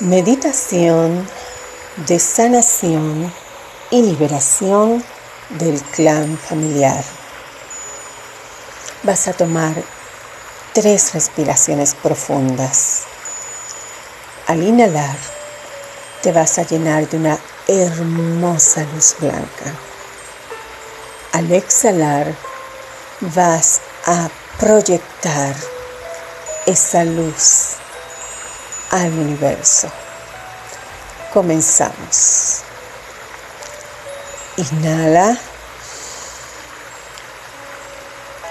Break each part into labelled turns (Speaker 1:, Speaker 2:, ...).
Speaker 1: Meditación de sanación y liberación del clan familiar. Vas a tomar tres respiraciones profundas. Al inhalar, te vas a llenar de una hermosa luz blanca. Al exhalar, vas a proyectar esa luz al universo. Comenzamos. Inhala.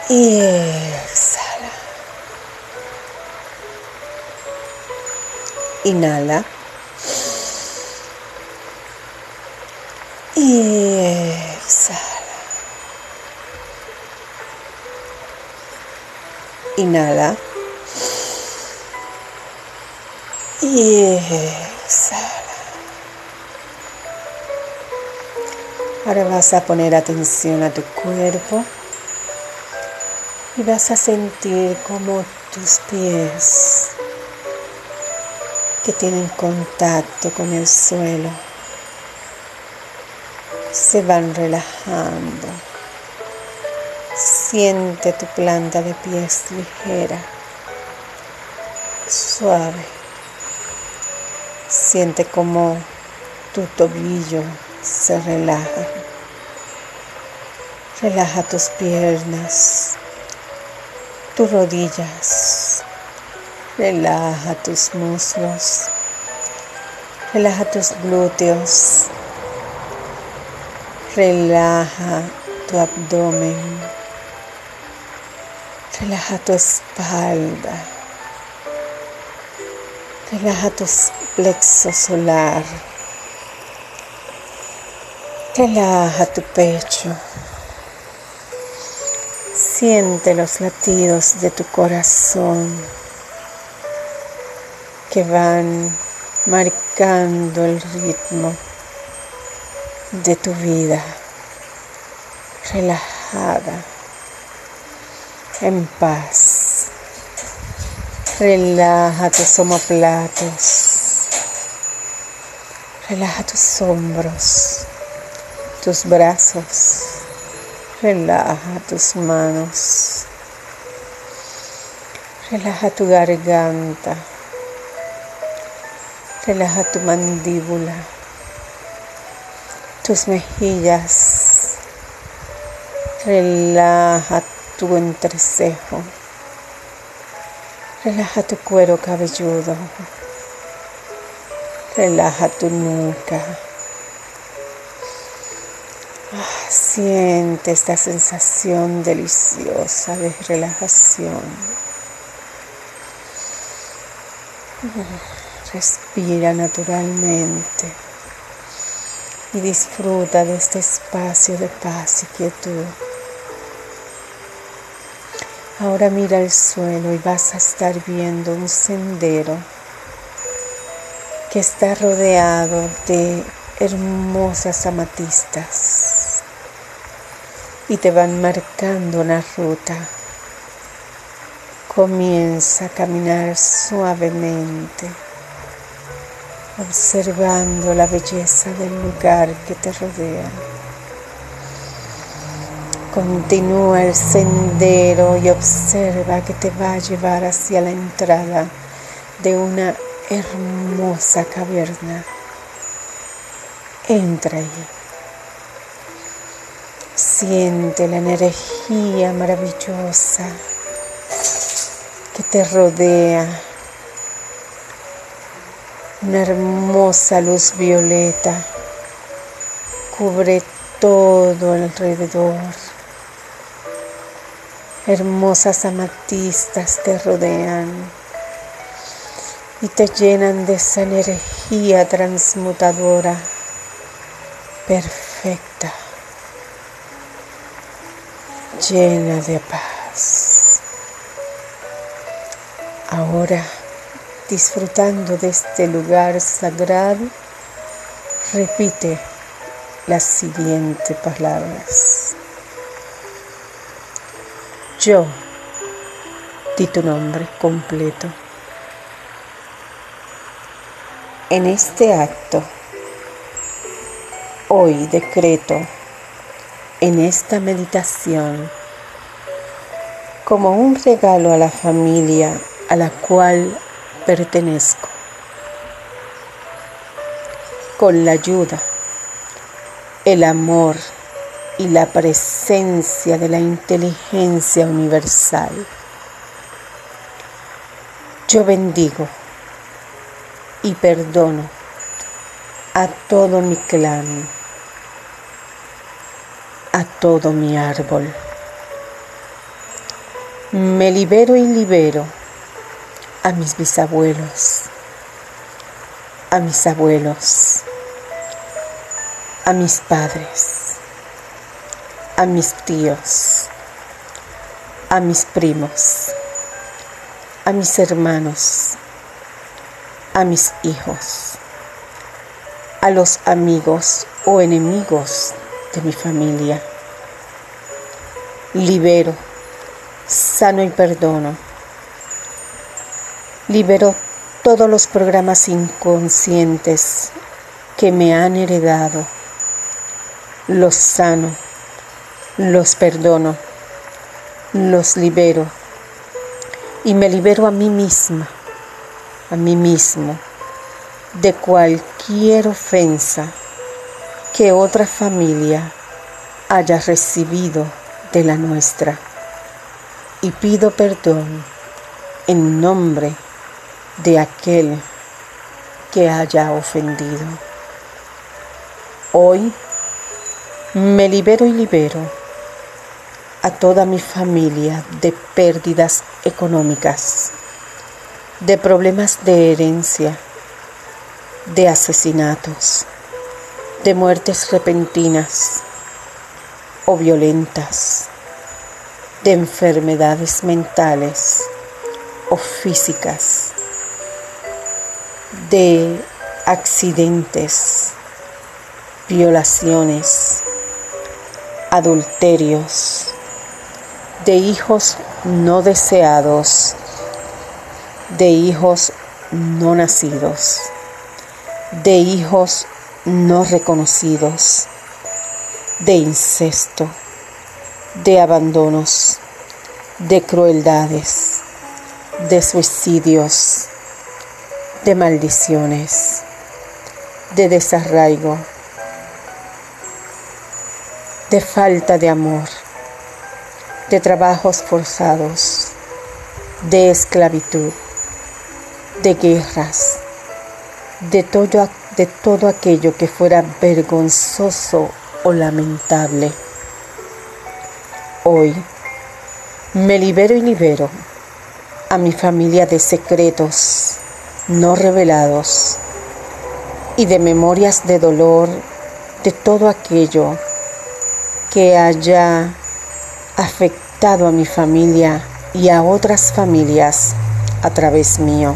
Speaker 1: Y exhala. Inhala. Y. Inhala. Y exhala. Ahora vas a poner atención a tu cuerpo y vas a sentir como tus pies que tienen contacto con el suelo se van relajando. Siente tu planta de pies ligera, suave. Siente como tu tobillo se relaja. Relaja tus piernas, tus rodillas. Relaja tus muslos. Relaja tus glúteos. Relaja tu abdomen. Relaja tu espalda. Relaja tu plexo solar. Relaja tu pecho. Siente los latidos de tu corazón que van marcando el ritmo de tu vida. Relajada, en paz. Relaja tus omoplatos. Relaja tus hombros, tus brazos. Relaja tus manos. Relaja tu garganta. Relaja tu mandíbula. Tus mejillas. Relaja tu entrecejo. Relaja tu cuero cabelludo. Relaja tu nuca. Ah, siente esta sensación deliciosa de relajación. Respira naturalmente y disfruta de este espacio de paz y quietud. Ahora mira el suelo y vas a estar viendo un sendero está rodeado de hermosas amatistas y te van marcando una ruta. Comienza a caminar suavemente, observando la belleza del lugar que te rodea. Continúa el sendero y observa que te va a llevar hacia la entrada de una hermosa caverna. Entra allí. Siente la energía maravillosa que te rodea. Una hermosa luz violeta cubre todo alrededor. Hermosas amatistas te rodean y te llenan de esa energía transmutadora perfecta, llena de paz. Ahora, disfrutando de este lugar sagrado, repite las siguientes palabras. Yo, di tu nombre completo. En este acto, hoy decreto en esta meditación como un regalo a la familia a la cual pertenezco, con la ayuda, el amor y la presencia de la inteligencia universal. Yo bendigo y perdono a todo mi clan, a todo mi árbol. Me libero y libero a mis bisabuelos, a mis abuelos, a mis padres, a mis tíos, a mis primos, a mis hermanos, a mis hijos, a los amigos o enemigos de mi familia. Libero, sano y perdono. Libero todos los programas inconscientes que me han heredado. Los sano, los perdono, los libero y me libero a mí misma a mí mismo de cualquier ofensa que otra familia haya recibido de la nuestra. Y pido perdón en nombre de aquel que haya ofendido. Hoy me libero y libero a toda mi familia de pérdidas económicas de problemas de herencia, de asesinatos, de muertes repentinas o violentas, de enfermedades mentales o físicas, de accidentes, violaciones, adulterios, de hijos no deseados de hijos no nacidos, de hijos no reconocidos, de incesto, de abandonos, de crueldades, de suicidios, de maldiciones, de desarraigo, de falta de amor, de trabajos forzados, de esclavitud de guerras, de todo, de todo aquello que fuera vergonzoso o lamentable. Hoy me libero y libero a mi familia de secretos no revelados y de memorias de dolor de todo aquello que haya afectado a mi familia y a otras familias a través mío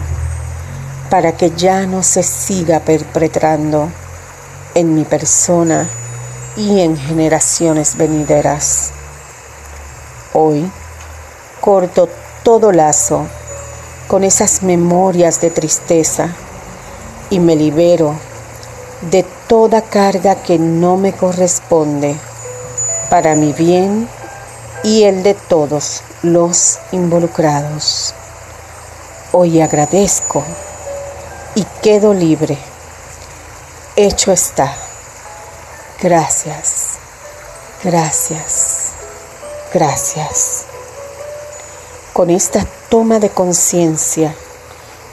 Speaker 1: para que ya no se siga perpetrando en mi persona y en generaciones venideras. Hoy corto todo lazo con esas memorias de tristeza y me libero de toda carga que no me corresponde para mi bien y el de todos los involucrados. Hoy agradezco y quedo libre. Hecho está. Gracias, gracias, gracias. Con esta toma de conciencia,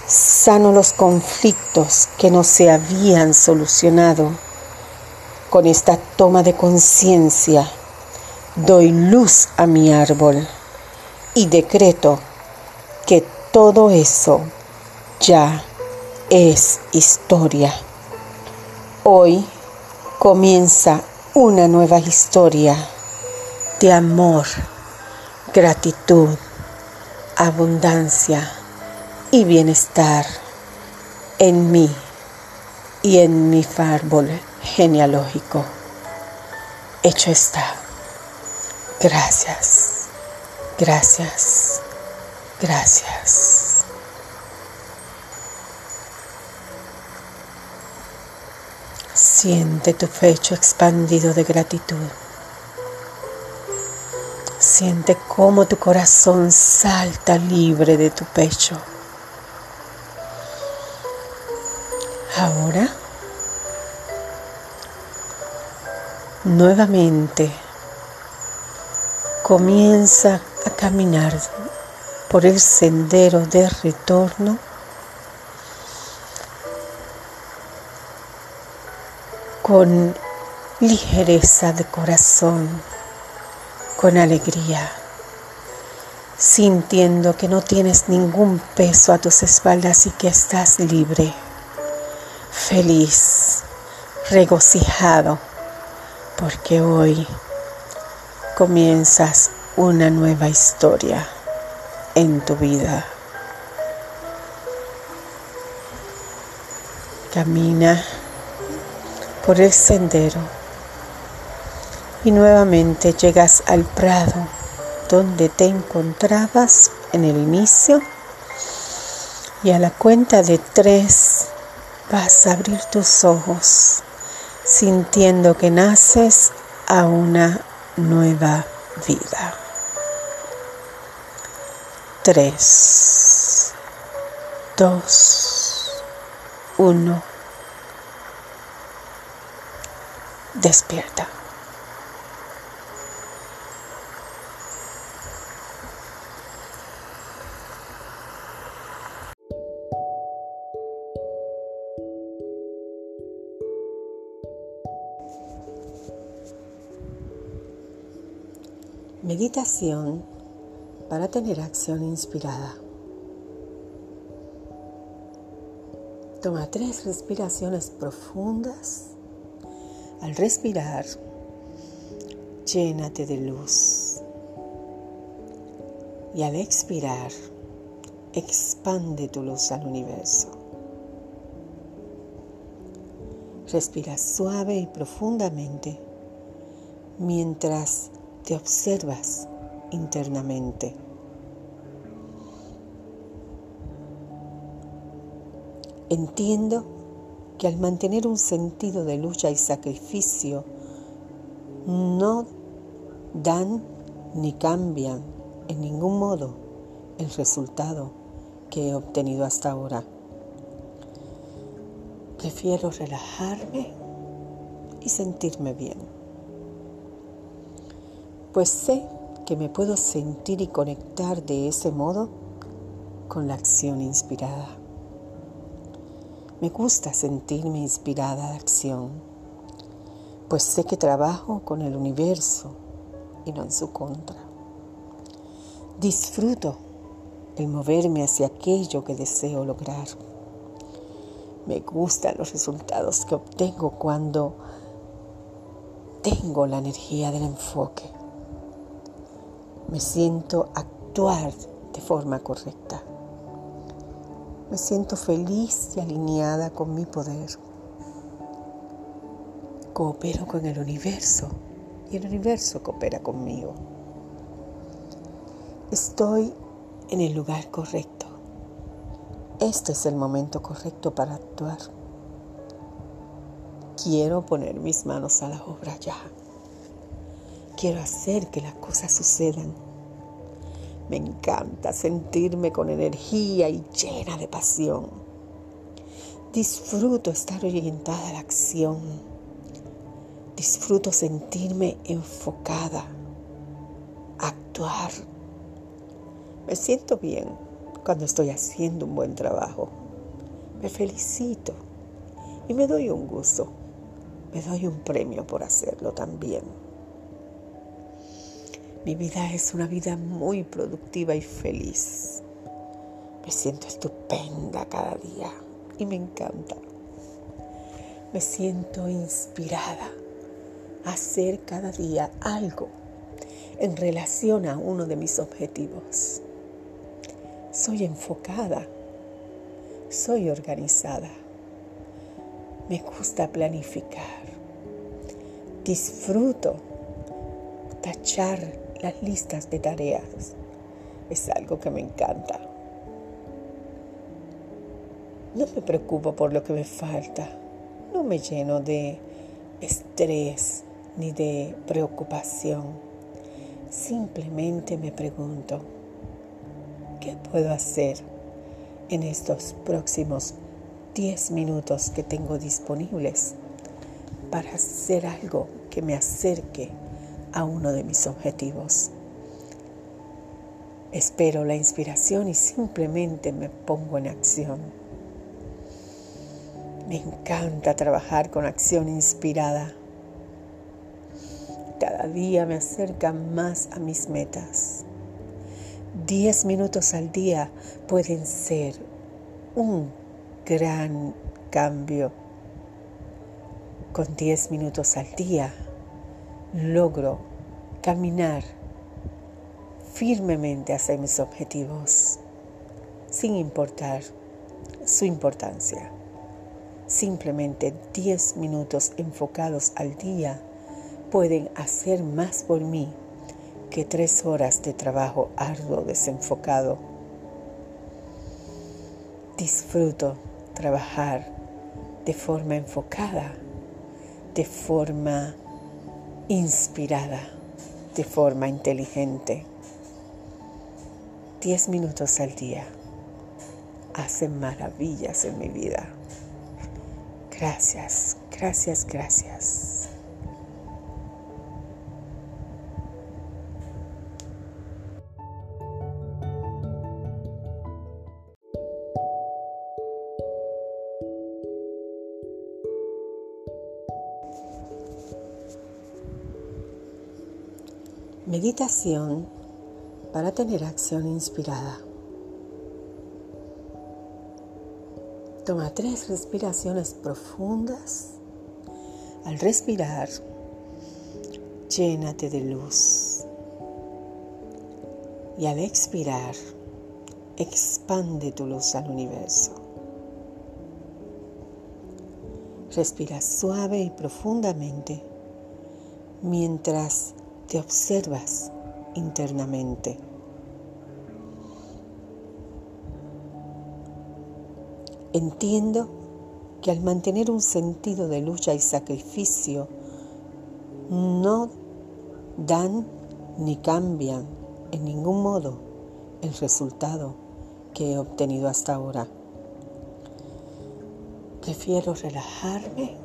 Speaker 1: sano los conflictos que no se habían solucionado. Con esta toma de conciencia, doy luz a mi árbol y decreto que todo eso ya es historia. Hoy comienza una nueva historia de amor, gratitud, abundancia y bienestar en mí y en mi árbol genealógico. Hecho está. Gracias, gracias, gracias. Siente tu pecho expandido de gratitud. Siente cómo tu corazón salta libre de tu pecho. Ahora, nuevamente, comienza a caminar por el sendero de retorno con ligereza de corazón, con alegría, sintiendo que no tienes ningún peso a tus espaldas y que estás libre, feliz, regocijado, porque hoy comienzas una nueva historia en tu vida. Camina por el sendero y nuevamente llegas al prado donde te encontrabas en el inicio y a la cuenta de tres vas a abrir tus ojos sintiendo que naces a una nueva vida. Tres, dos, uno. Despierta. Meditación para tener acción inspirada. Toma tres respiraciones profundas. Al respirar, llénate de luz. Y al expirar, expande tu luz al universo. Respira suave y profundamente mientras te observas internamente. Entiendo que al mantener un sentido de lucha y sacrificio, no dan ni cambian en ningún modo el resultado que he obtenido hasta ahora. Prefiero relajarme y sentirme bien, pues sé que me puedo sentir y conectar de ese modo con la acción inspirada. Me gusta sentirme inspirada de acción, pues sé que trabajo con el universo y no en su contra. Disfruto el moverme hacia aquello que deseo lograr. Me gustan los resultados que obtengo cuando tengo la energía del enfoque me siento actuar de forma correcta. Me siento feliz y alineada con mi poder. Coopero con el universo y el universo coopera conmigo. Estoy en el lugar correcto. Este es el momento correcto para actuar. Quiero poner mis manos a la obra ya. Quiero hacer que las cosas sucedan. Me encanta sentirme con energía y llena de pasión. Disfruto estar orientada a la acción. Disfruto sentirme enfocada, actuar. Me siento bien cuando estoy haciendo un buen trabajo. Me felicito y me doy un gusto. Me doy un premio por hacerlo también. Mi vida es una vida muy productiva y feliz. Me siento estupenda cada día y me encanta. Me siento inspirada a hacer cada día algo en relación a uno de mis objetivos. Soy enfocada, soy organizada, me gusta planificar, disfruto tachar las listas de tareas. Es algo que me encanta. No me preocupo por lo que me falta. No me lleno de estrés ni de preocupación. Simplemente me pregunto, ¿qué puedo hacer en estos próximos 10 minutos que tengo disponibles para hacer algo que me acerque a uno de mis objetivos? Espero la inspiración y simplemente me pongo en acción. Me encanta trabajar con acción inspirada. Cada día me acerca más a mis metas. Diez minutos al día pueden ser un gran cambio. Con diez minutos al día logro caminar firmemente hacia mis objetivos, sin importar su importancia. Simplemente 10 minutos enfocados al día pueden hacer más por mí que tres horas de trabajo arduo desenfocado. Disfruto trabajar de forma enfocada, de forma inspirada, de forma inteligente. 10 minutos al día hacen maravillas en mi vida. Gracias, gracias, gracias. Meditación para tener acción inspirada. Toma tres respiraciones profundas. Al respirar, llénate de luz. Y al expirar, expande tu luz al universo. Respira suave y profundamente mientras te observas internamente. Entiendo que al mantener un sentido de lucha y sacrificio, no dan ni cambian en ningún modo el resultado que he obtenido hasta ahora. Prefiero relajarme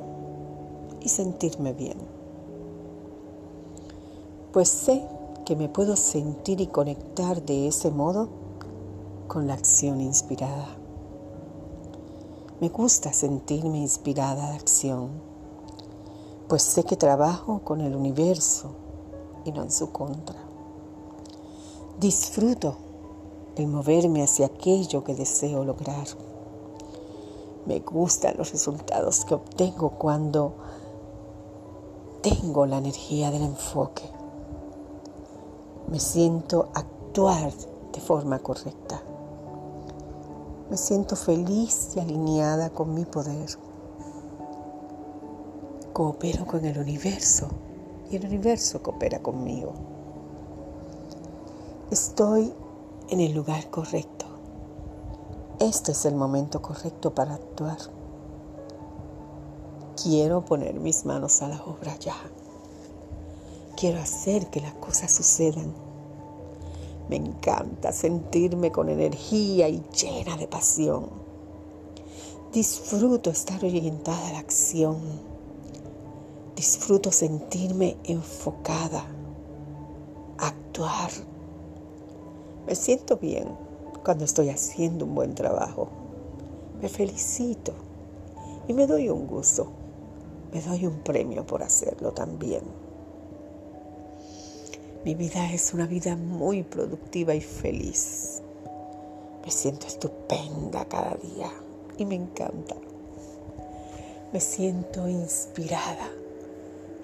Speaker 1: y sentirme bien, pues sé que me puedo sentir y conectar de ese modo con la acción inspirada. Me gusta sentirme inspirada de acción, pues sé que trabajo con el universo y no en su contra. Disfruto el moverme hacia aquello que deseo lograr. Me gustan los resultados que obtengo cuando tengo la energía del enfoque me siento actuar de forma correcta. Me siento feliz y alineada con mi poder. Coopero con el universo y el universo coopera conmigo. Estoy en el lugar correcto. Este es el momento correcto para actuar. Quiero poner mis manos a la obra ya. Quiero hacer que las cosas sucedan. Me encanta sentirme con energía y llena de pasión. Disfruto estar orientada a la acción. Disfruto sentirme enfocada, actuar. Me siento bien cuando estoy haciendo un buen trabajo. Me felicito y me doy un gusto. Me doy un premio por hacerlo también. Mi vida es una vida muy productiva y feliz. Me siento estupenda cada día y me encanta. Me siento inspirada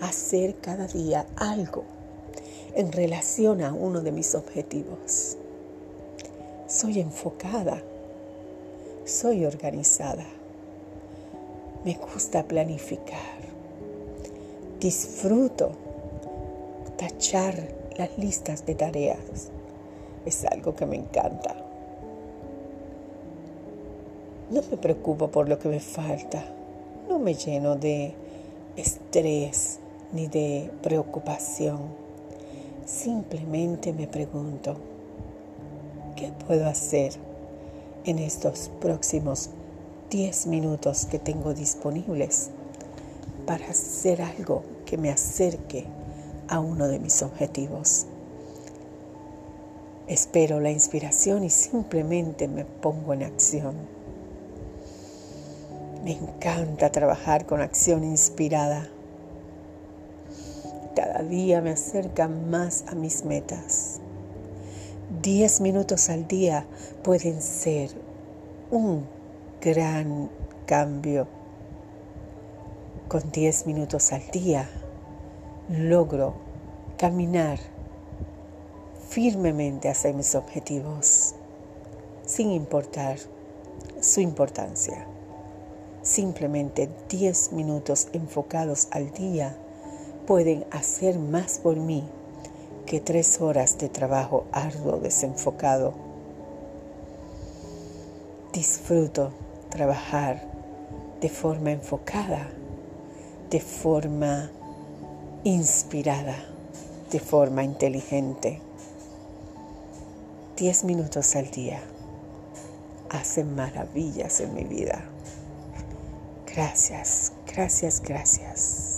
Speaker 1: a hacer cada día algo en relación a uno de mis objetivos. Soy enfocada, soy organizada, me gusta planificar, disfruto tachar las listas de tareas. Es algo que me encanta. No me preocupo por lo que me falta. No me lleno de estrés ni de preocupación. Simplemente me pregunto, ¿qué puedo hacer en estos próximos 10 minutos que tengo disponibles para hacer algo que me acerque a uno de mis objetivos? Espero la inspiración y simplemente me pongo en acción. Me encanta trabajar con acción inspirada. Cada día me acerca más a mis metas. Diez minutos al día pueden ser un gran cambio. Con diez minutos al día logro caminar firmemente hacia mis objetivos, sin importar su importancia. Simplemente 10 minutos enfocados al día pueden hacer más por mí que tres horas de trabajo arduo desenfocado. Disfruto trabajar de forma enfocada, de forma inspirada, de forma inteligente. 10 minutos al día hacen maravillas en mi vida. Gracias, gracias, gracias.